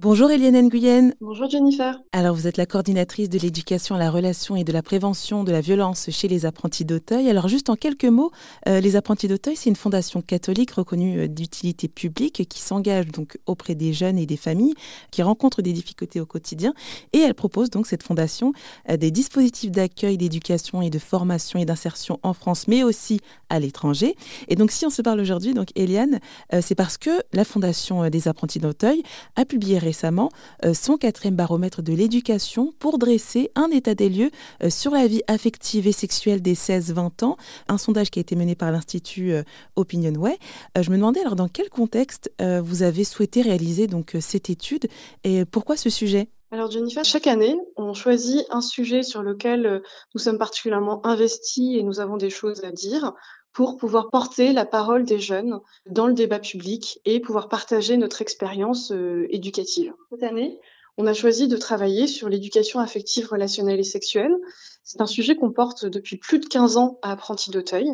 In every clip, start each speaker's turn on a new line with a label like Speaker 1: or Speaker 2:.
Speaker 1: Bonjour Eliane Nguyen.
Speaker 2: Bonjour Jennifer.
Speaker 1: Alors vous êtes la coordinatrice de l'éducation à la relation et de la prévention de la violence chez les apprentis d'Auteuil. Alors juste en quelques mots, euh, les apprentis d'Auteuil, c'est une fondation catholique reconnue euh, d'utilité publique qui s'engage donc auprès des jeunes et des familles qui rencontrent des difficultés au quotidien et elle propose donc cette fondation euh, des dispositifs d'accueil, d'éducation et de formation et d'insertion en France mais aussi à l'étranger. Et donc si on se parle aujourd'hui donc Eliane, c'est parce que la fondation des apprentis d'Auteuil a publié récemment euh, son quatrième baromètre de l'éducation pour dresser un état des lieux euh, sur la vie affective et sexuelle des 16-20 ans, un sondage qui a été mené par l'Institut euh, Opinionway. Je me demandais alors dans quel contexte vous avez souhaité réaliser donc cette étude et pourquoi ce sujet?
Speaker 2: Alors Jennifer, chaque année, on choisit un sujet sur lequel nous sommes particulièrement investis et nous avons des choses à dire pour pouvoir porter la parole des jeunes dans le débat public et pouvoir partager notre expérience euh, éducative. On a choisi de travailler sur l'éducation affective, relationnelle et sexuelle. C'est un sujet qu'on porte depuis plus de 15 ans à Apprenti d'Auteuil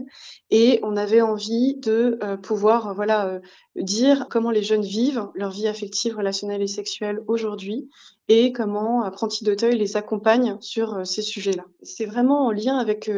Speaker 2: et on avait envie de euh, pouvoir voilà euh, dire comment les jeunes vivent leur vie affective, relationnelle et sexuelle aujourd'hui et comment Apprenti d'Auteuil les accompagne sur euh, ces sujets-là. C'est vraiment en lien avec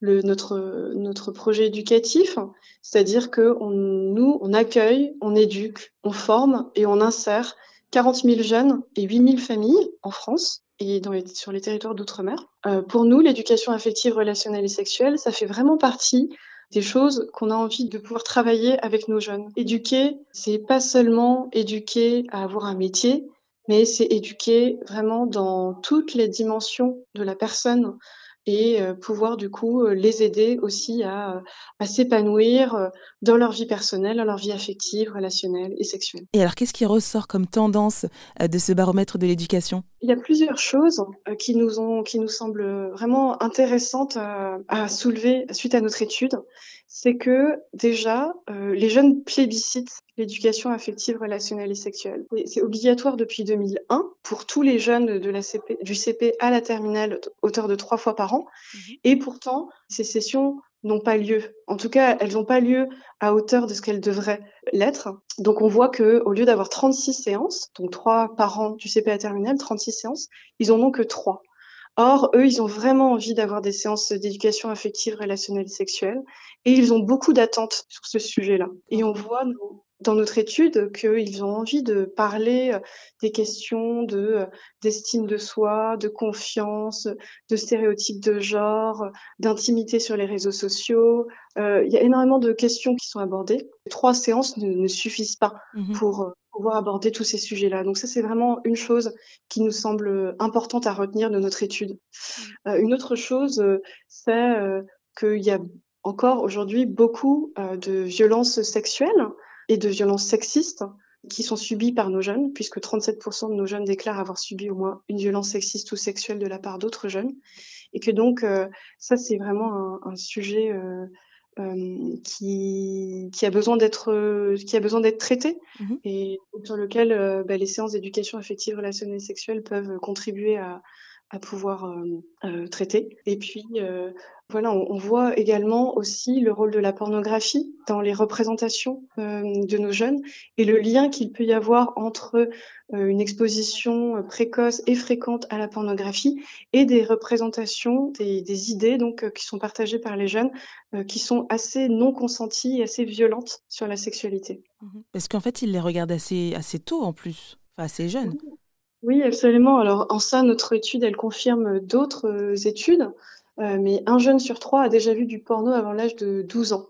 Speaker 2: le, notre, notre projet éducatif, c'est-à-dire que nous, on accueille, on éduque, on forme et on insère 40 000 jeunes et 8 000 familles en France et sur les territoires d'outre-mer. Euh, pour nous, l'éducation affective, relationnelle et sexuelle, ça fait vraiment partie des choses qu'on a envie de pouvoir travailler avec nos jeunes. Éduquer, c'est pas seulement éduquer à avoir un métier, mais c'est éduquer vraiment dans toutes les dimensions de la personne, et euh, pouvoir du coup euh, les aider aussi à, euh, à s'épanouir dans leur vie personnelle, dans leur vie affective, relationnelle et sexuelle.
Speaker 1: Et alors qu'est-ce qui ressort comme tendance de ce baromètre de l'éducation?
Speaker 2: Il y a plusieurs choses qui nous ont, qui nous semblent vraiment intéressantes à soulever suite à notre étude. C'est que déjà les jeunes plébiscitent l'éducation affective, relationnelle et sexuelle. C'est obligatoire depuis 2001 pour tous les jeunes de la CP, du CP à la terminale, hauteur de trois fois par an. Mhm. Et pourtant, ces sessions n'ont pas lieu. En tout cas, elles n'ont pas lieu à hauteur de ce qu'elles devraient l'être. Donc, on voit que au lieu d'avoir 36 séances, donc trois par an du CP à la terminale, 36 séances, ils en ont que trois. Or, eux, ils ont vraiment envie d'avoir des séances d'éducation affective, relationnelle et sexuelle, et ils ont beaucoup d'attentes sur ce sujet-là. Et on voit dans notre étude qu'ils ont envie de parler euh, des questions de euh, d'estime de soi, de confiance, de stéréotypes de genre, d'intimité sur les réseaux sociaux. Euh, il y a énormément de questions qui sont abordées. Trois séances ne, ne suffisent pas mmh pour pouvoir aborder tous ces sujets-là. Donc ça, c'est vraiment une chose qui nous semble importante à retenir de notre étude. Mmh. Euh, une autre chose, c'est qu'il y a encore aujourd'hui beaucoup de violences sexuelles et de violences sexistes qui sont subies par nos jeunes, puisque 37% de nos jeunes déclarent avoir subi au moins une violence sexiste ou sexuelle de la part d'autres jeunes, et que donc ça c'est vraiment un, un sujet euh, qui, qui a besoin d'être qui a besoin d'être traité mmh et sur lequel euh, bah, les séances d'éducation affective relationnelle et sexuelle peuvent contribuer à, à pouvoir euh, euh, traiter. Et puis, euh, voilà, on, on, voit également aussi le rôle de la pornographie dans les représentations de nos jeunes et le lien qu'il peut y avoir entre une exposition précoce et fréquente à la pornographie et des représentations, des, des idées donc qui sont partagées par les jeunes, qui sont assez non consenties et assez violentes sur la sexualité.
Speaker 1: Mmh Parce qu'en fait, ils les regardent assez assez tôt en plus, enfin assez jeunes.
Speaker 2: Oui, absolument. Alors en ça, notre étude, elle confirme d'autres euh, études, euh, mais un jeune sur trois a déjà vu du porno avant l'âge de 12 ans.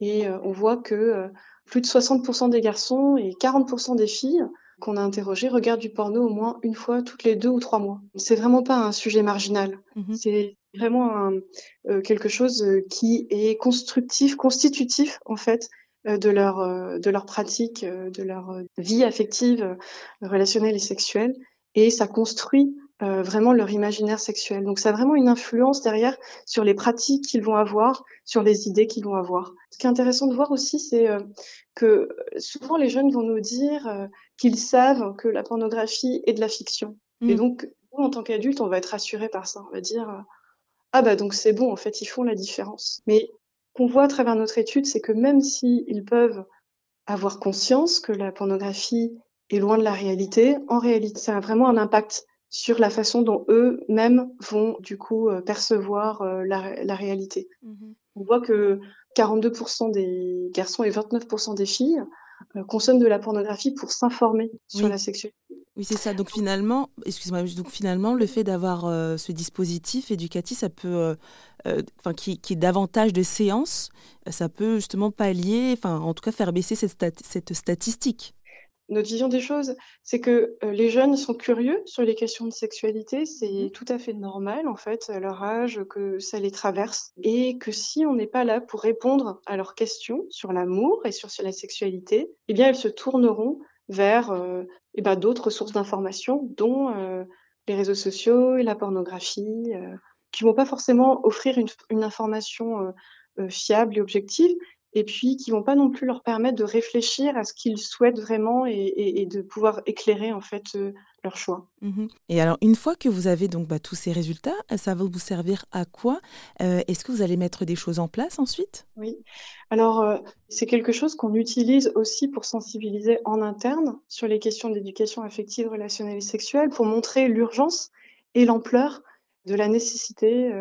Speaker 2: Et euh, on voit que plus de 60% des garçons et 40% des filles qu'on a interrogées regardent du porno au moins une fois toutes les deux ou trois mois. C'est vraiment pas un sujet marginal. Mmh C'est vraiment un, quelque chose qui est constructif, constitutif en fait de leur euh, de leur pratique, euh, de leur vie affective, relationnelle et sexuelle, et ça construit vraiment leur imaginaire sexuel. Donc ça a vraiment une influence derrière sur les pratiques qu'ils vont avoir, sur les idées qu'ils vont avoir. Ce qui est intéressant de voir aussi, c'est que souvent les jeunes vont nous dire qu'ils savent que la pornographie est de la fiction. Et mmh. donc, nous, en tant qu'adultes, on va être rassurés par ça. On va dire ah bah donc c'est bon, en fait, ils font la différence. Mais qu'on voit à travers notre étude, c'est que même s'ils peuvent avoir conscience que la pornographie est loin de la réalité. En réalité, ça a vraiment un impact sur la façon dont eux-mêmes vont du coup euh, percevoir euh, la, réalité. Mmh On voit que 42% des garçons et 29% des filles consomment de la pornographie pour s'informer sur la sexualité.
Speaker 1: Oui, c'est ça. Donc finalement, excuse-moi, donc finalement, le fait d'avoir ce dispositif éducatif, ça peut, enfin, qui, qui est davantage de séances, ça peut justement pallier, enfin, en tout cas, faire baisser cette, cette statistique
Speaker 2: notre vision des choses, c'est que euh, les jeunes sont curieux sur les questions de sexualité. C'est mmh tout à fait normal, en fait, à leur âge, que ça les traverse. Et que si on n'est pas là pour répondre à leurs questions sur l'amour et sur, la sexualité, eh bien, elles se tourneront vers euh, eh ben, d'autres sources d'informations, dont euh, les réseaux sociaux et la pornographie, qui vont pas forcément offrir une, une information fiable et objective, et puis qui vont pas non plus leur permettre de réfléchir à ce qu'ils souhaitent vraiment et, de pouvoir éclairer en fait euh, leur choix.
Speaker 1: Mmh et alors une fois que vous avez donc bah, tous ces résultats, ça va vous servir à quoi? Euh, Est-ce que vous allez mettre des choses en place ensuite?
Speaker 2: Oui. Alors euh, c'est quelque chose qu'on utilise aussi pour sensibiliser en interne sur les questions d'éducation affective, relationnelle et sexuelle, pour montrer l'urgence et l'ampleur de la nécessité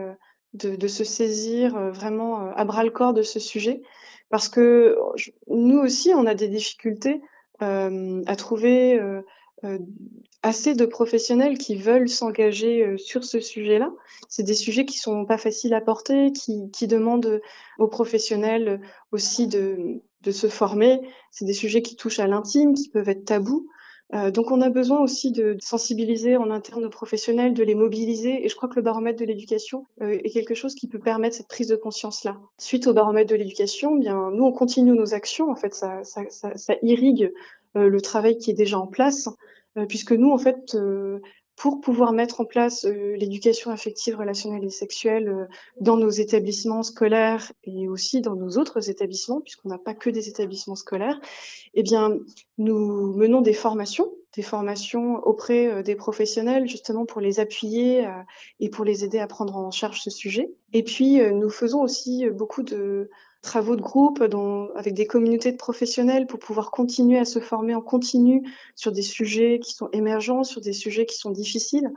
Speaker 2: de, de, se saisir vraiment à bras le corps de ce sujet parce que nous aussi, on a des difficultés euh, à trouver euh, euh, assez de professionnels qui veulent s'engager sur ce sujet-là. C'est des sujets qui sont pas faciles à porter, qui, demandent aux professionnels aussi de se former. C'est des sujets qui touchent à l'intime, qui peuvent être tabous. Euh, donc on a besoin aussi de, sensibiliser en interne nos professionnels, de les mobiliser. Et je crois que le baromètre de l'éducation euh, est quelque chose qui peut permettre cette prise de conscience-là. Suite au baromètre de l'éducation, bien nous on continue nos actions. En fait, ça, ça, ça, irrigue euh, le travail qui est déjà en place, puisque nous en fait pour pouvoir mettre en place euh, l'éducation affective, relationnelle et sexuelle euh, dans nos établissements scolaires et aussi dans nos autres établissements, puisqu'on n'a pas que des établissements scolaires, eh bien, nous menons des formations, des formations auprès euh, des professionnels, justement pour les appuyer et pour les aider à prendre en charge ce sujet. Et puis, nous faisons aussi beaucoup de travaux de groupe dont, avec des communautés de professionnels pour pouvoir continuer à se former en continu sur des sujets qui sont émergents, sur des sujets qui sont difficiles.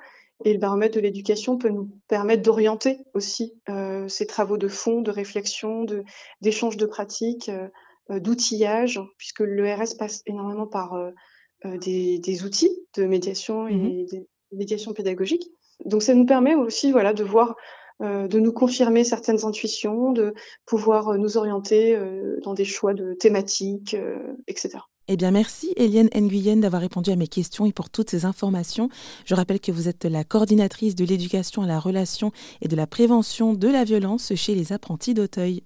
Speaker 2: Et le baromètre de l'éducation peut nous permettre d'orienter aussi euh, ces travaux de fond, de réflexion, de, d'échange de pratiques, euh, euh d'outillage, puisque l'ERS passe énormément par euh, euh, des, des, outils de médiation et mmh de médiation pédagogique. Donc ça nous permet aussi voilà, de voir euh, de nous confirmer certaines intuitions, de pouvoir euh, nous orienter euh, dans des choix de thématiques, etc.
Speaker 1: Eh bien, merci Eliane Nguyen d'avoir répondu à mes questions et pour toutes ces informations. Je rappelle que vous êtes la coordinatrice de l'éducation à la relation et de la prévention de la violence chez les apprentis d'Auteuil.